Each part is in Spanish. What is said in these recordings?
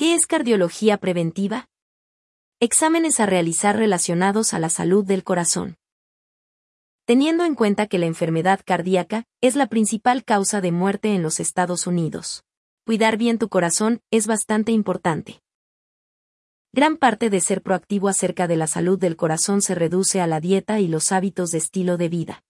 ¿Qué es cardiología preventiva? Exámenes a realizar relacionados a la salud del corazón. Teniendo en cuenta que la enfermedad cardíaca es la principal causa de muerte en los Estados Unidos. Cuidar bien tu corazón es bastante importante. Gran parte de ser proactivo acerca de la salud del corazón se reduce a la dieta y los hábitos de estilo de vida.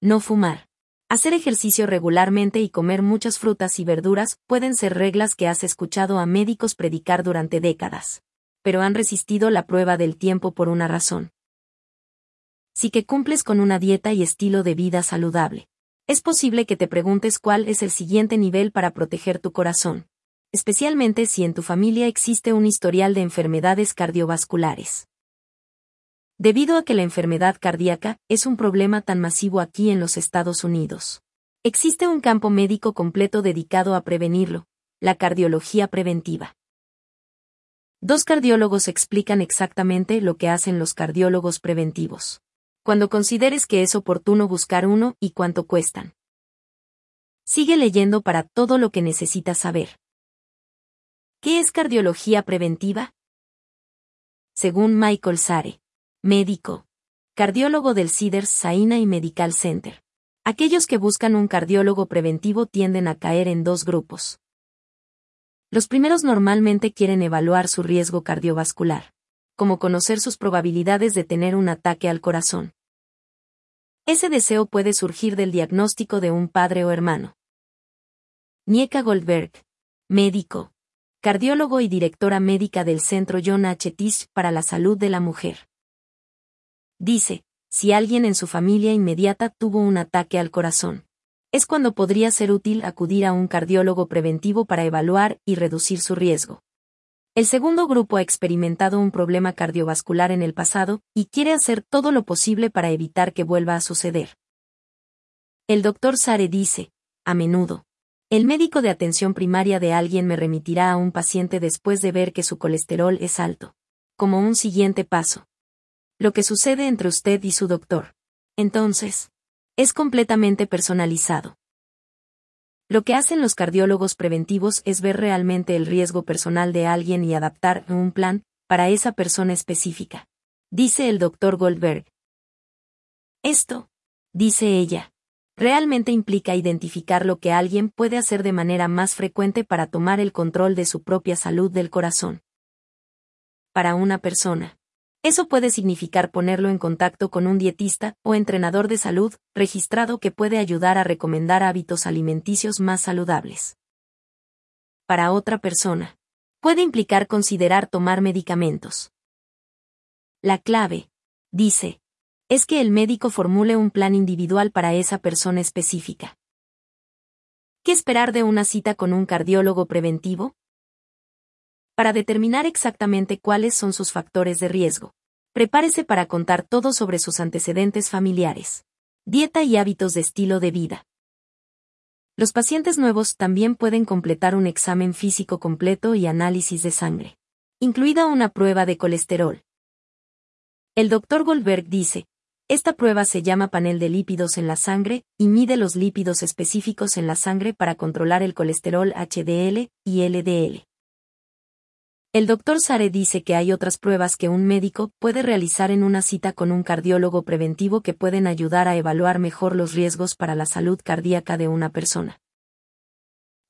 No fumar. Hacer ejercicio regularmente y comer muchas frutas y verduras pueden ser reglas que has escuchado a médicos predicar durante décadas. Pero han resistido la prueba del tiempo por una razón. Sí que cumples con una dieta y estilo de vida saludable. Es posible que te preguntes cuál es el siguiente nivel para proteger tu corazón especialmente si en tu familia existe un historial de enfermedades cardiovasculares. Debido a que la enfermedad cardíaca es un problema tan masivo aquí en los Estados Unidos. Existe un campo médico completo dedicado a prevenirlo, la cardiología preventiva. Dos cardiólogos explican exactamente lo que hacen los cardiólogos preventivos. Cuando consideres que es oportuno buscar uno y cuánto cuestan. Sigue leyendo para todo lo que necesitas saber. ¿Qué es cardiología preventiva? Según Michael Sare, médico, cardiólogo del Cedars Sinai Medical Center. Aquellos que buscan un cardiólogo preventivo tienden a caer en dos grupos. Los primeros normalmente quieren evaluar su riesgo cardiovascular, como conocer sus probabilidades de tener un ataque al corazón. Ese deseo puede surgir del diagnóstico de un padre o hermano. Nieka Goldberg, médico, cardiólogo y directora médica del Centro John H. Tisch para la Salud de la Mujer. Dice, si alguien en su familia inmediata tuvo un ataque al corazón, es cuando podría ser útil acudir a un cardiólogo preventivo para evaluar y reducir su riesgo. El segundo grupo ha experimentado un problema cardiovascular en el pasado y quiere hacer todo lo posible para evitar que vuelva a suceder. El doctor Sare dice, a menudo, el médico de atención primaria de alguien me remitirá a un paciente después de ver que su colesterol es alto. Como un siguiente paso. Lo que sucede entre usted y su doctor. Entonces, es completamente personalizado. Lo que hacen los cardiólogos preventivos es ver realmente el riesgo personal de alguien y adaptar un plan para esa persona específica. Dice el doctor Goldberg. Esto, dice ella, realmente implica identificar lo que alguien puede hacer de manera más frecuente para tomar el control de su propia salud del corazón. Para una persona. Eso puede significar ponerlo en contacto con un dietista o entrenador de salud registrado que puede ayudar a recomendar hábitos alimenticios más saludables. Para otra persona. Puede implicar considerar tomar medicamentos. La clave, dice, es que el médico formule un plan individual para esa persona específica. ¿Qué esperar de una cita con un cardiólogo preventivo? Para determinar exactamente cuáles son sus factores de riesgo, prepárese para contar todo sobre sus antecedentes familiares, dieta y hábitos de estilo de vida. Los pacientes nuevos también pueden completar un examen físico completo y análisis de sangre, incluida una prueba de colesterol. El Dr. Goldberg dice, esta prueba se llama panel de lípidos en la sangre y mide los lípidos específicos en la sangre para controlar el colesterol HDL y LDL. El doctor Sare dice que hay otras pruebas que un médico puede realizar en una cita con un cardiólogo preventivo que pueden ayudar a evaluar mejor los riesgos para la salud cardíaca de una persona.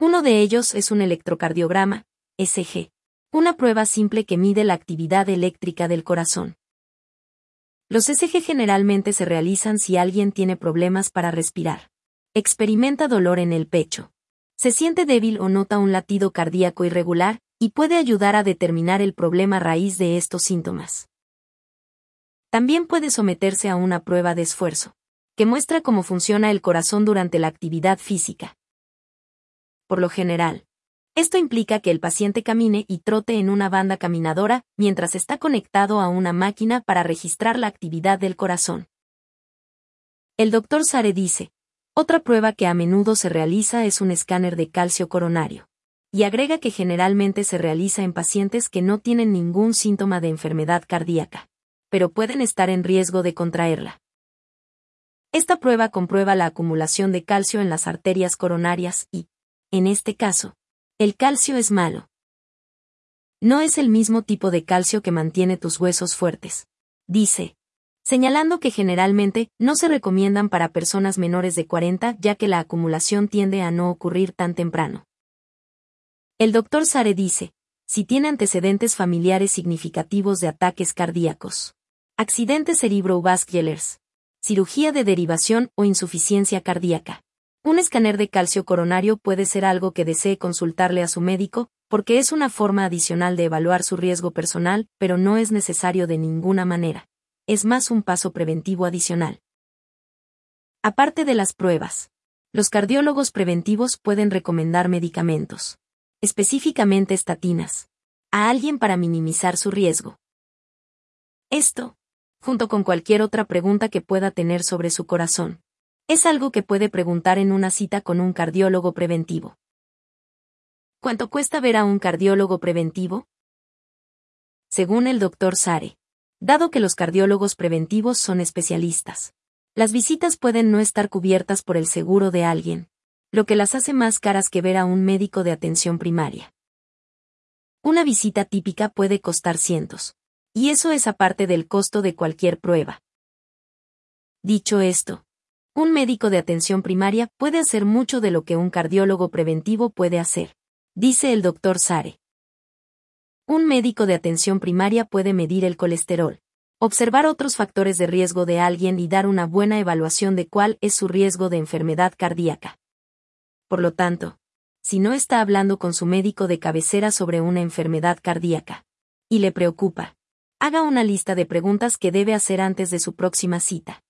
Uno de ellos es un electrocardiograma, SG, una prueba simple que mide la actividad eléctrica del corazón. Los ECG generalmente se realizan si alguien tiene problemas para respirar. Experimenta dolor en el pecho. Se siente débil o nota un latido cardíaco irregular, y puede ayudar a determinar el problema raíz de estos síntomas. También puede someterse a una prueba de esfuerzo, que muestra cómo funciona el corazón durante la actividad física. Por lo general, esto implica que el paciente camine y trote en una banda caminadora mientras está conectado a una máquina para registrar la actividad del corazón. El doctor Sare dice, otra prueba que a menudo se realiza es un escáner de calcio coronario. Y agrega que generalmente se realiza en pacientes que no tienen ningún síntoma de enfermedad cardíaca, pero pueden estar en riesgo de contraerla. Esta prueba comprueba la acumulación de calcio en las arterias coronarias y, en este caso, el calcio es malo. No es el mismo tipo de calcio que mantiene tus huesos fuertes. Dice. Señalando que generalmente no se recomiendan para personas menores de 40 ya que la acumulación tiende a no ocurrir tan temprano. El doctor Sare dice, si tiene antecedentes familiares significativos de ataques cardíacos, accidentes cerebrovasculares, cirugía de derivación o insuficiencia cardíaca. Un escáner de calcio coronario puede ser algo que desee consultarle a su médico, porque es una forma adicional de evaluar su riesgo personal, pero no es necesario de ninguna manera. Es más un paso preventivo adicional. Aparte de las pruebas, los cardiólogos preventivos pueden recomendar medicamentos, específicamente estatinas, a alguien para minimizar su riesgo. Esto, junto con cualquier otra pregunta que pueda tener sobre su corazón. Es algo que puede preguntar en una cita con un cardiólogo preventivo. ¿Cuánto cuesta ver a un cardiólogo preventivo? Según el doctor Sare. Dado que los cardiólogos preventivos son especialistas, las visitas pueden no estar cubiertas por el seguro de alguien, lo que las hace más caras que ver a un médico de atención primaria. Una visita típica puede costar cientos, y eso es aparte del costo de cualquier prueba. Dicho esto, un médico de atención primaria puede hacer mucho de lo que un cardiólogo preventivo puede hacer, dice el doctor Sare. Un médico de atención primaria puede medir el colesterol, observar otros factores de riesgo de alguien y dar una buena evaluación de cuál es su riesgo de enfermedad cardíaca. Por lo tanto, si no está hablando con su médico de cabecera sobre una enfermedad cardíaca, y le preocupa, Haga una lista de preguntas que debe hacer antes de su próxima cita.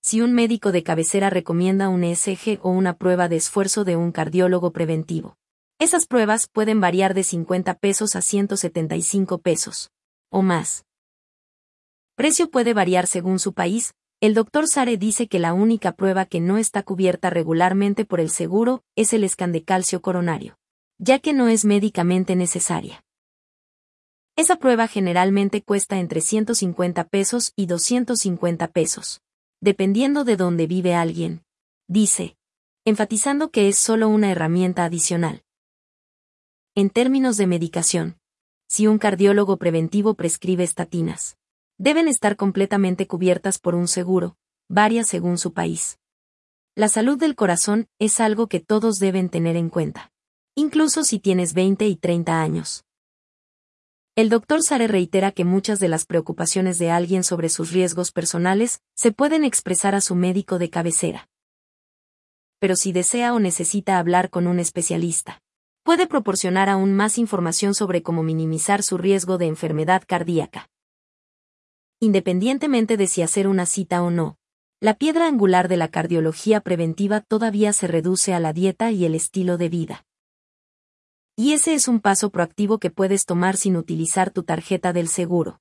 Si un médico de cabecera recomienda un ESG o una prueba de esfuerzo de un cardiólogo preventivo, esas pruebas pueden variar de 50 pesos a 175 pesos, o más. Precio puede variar según su país, el doctor Sare dice que la única prueba que no está cubierta regularmente por el seguro es el escan de calcio coronario, ya que no es médicamente necesaria. Esa prueba generalmente cuesta entre 150 pesos y 250 pesos, dependiendo de dónde vive alguien. Dice, enfatizando que es solo una herramienta adicional. En términos de medicación, si un cardiólogo preventivo prescribe estatinas, deben estar completamente cubiertas por un seguro, varias según su país. La salud del corazón es algo que todos deben tener en cuenta, incluso si tienes 20 y 30 años. El doctor Sare reitera que muchas de las preocupaciones de alguien sobre sus riesgos personales se pueden expresar a su médico de cabecera. Pero si desea o necesita hablar con un especialista, puede proporcionar aún más información sobre cómo minimizar su riesgo de enfermedad cardíaca. Independientemente de si hacer una cita o no, la piedra angular de la cardiología preventiva todavía se reduce a la dieta y el estilo de vida. Y ese es un paso proactivo que puedes tomar sin utilizar tu tarjeta del seguro.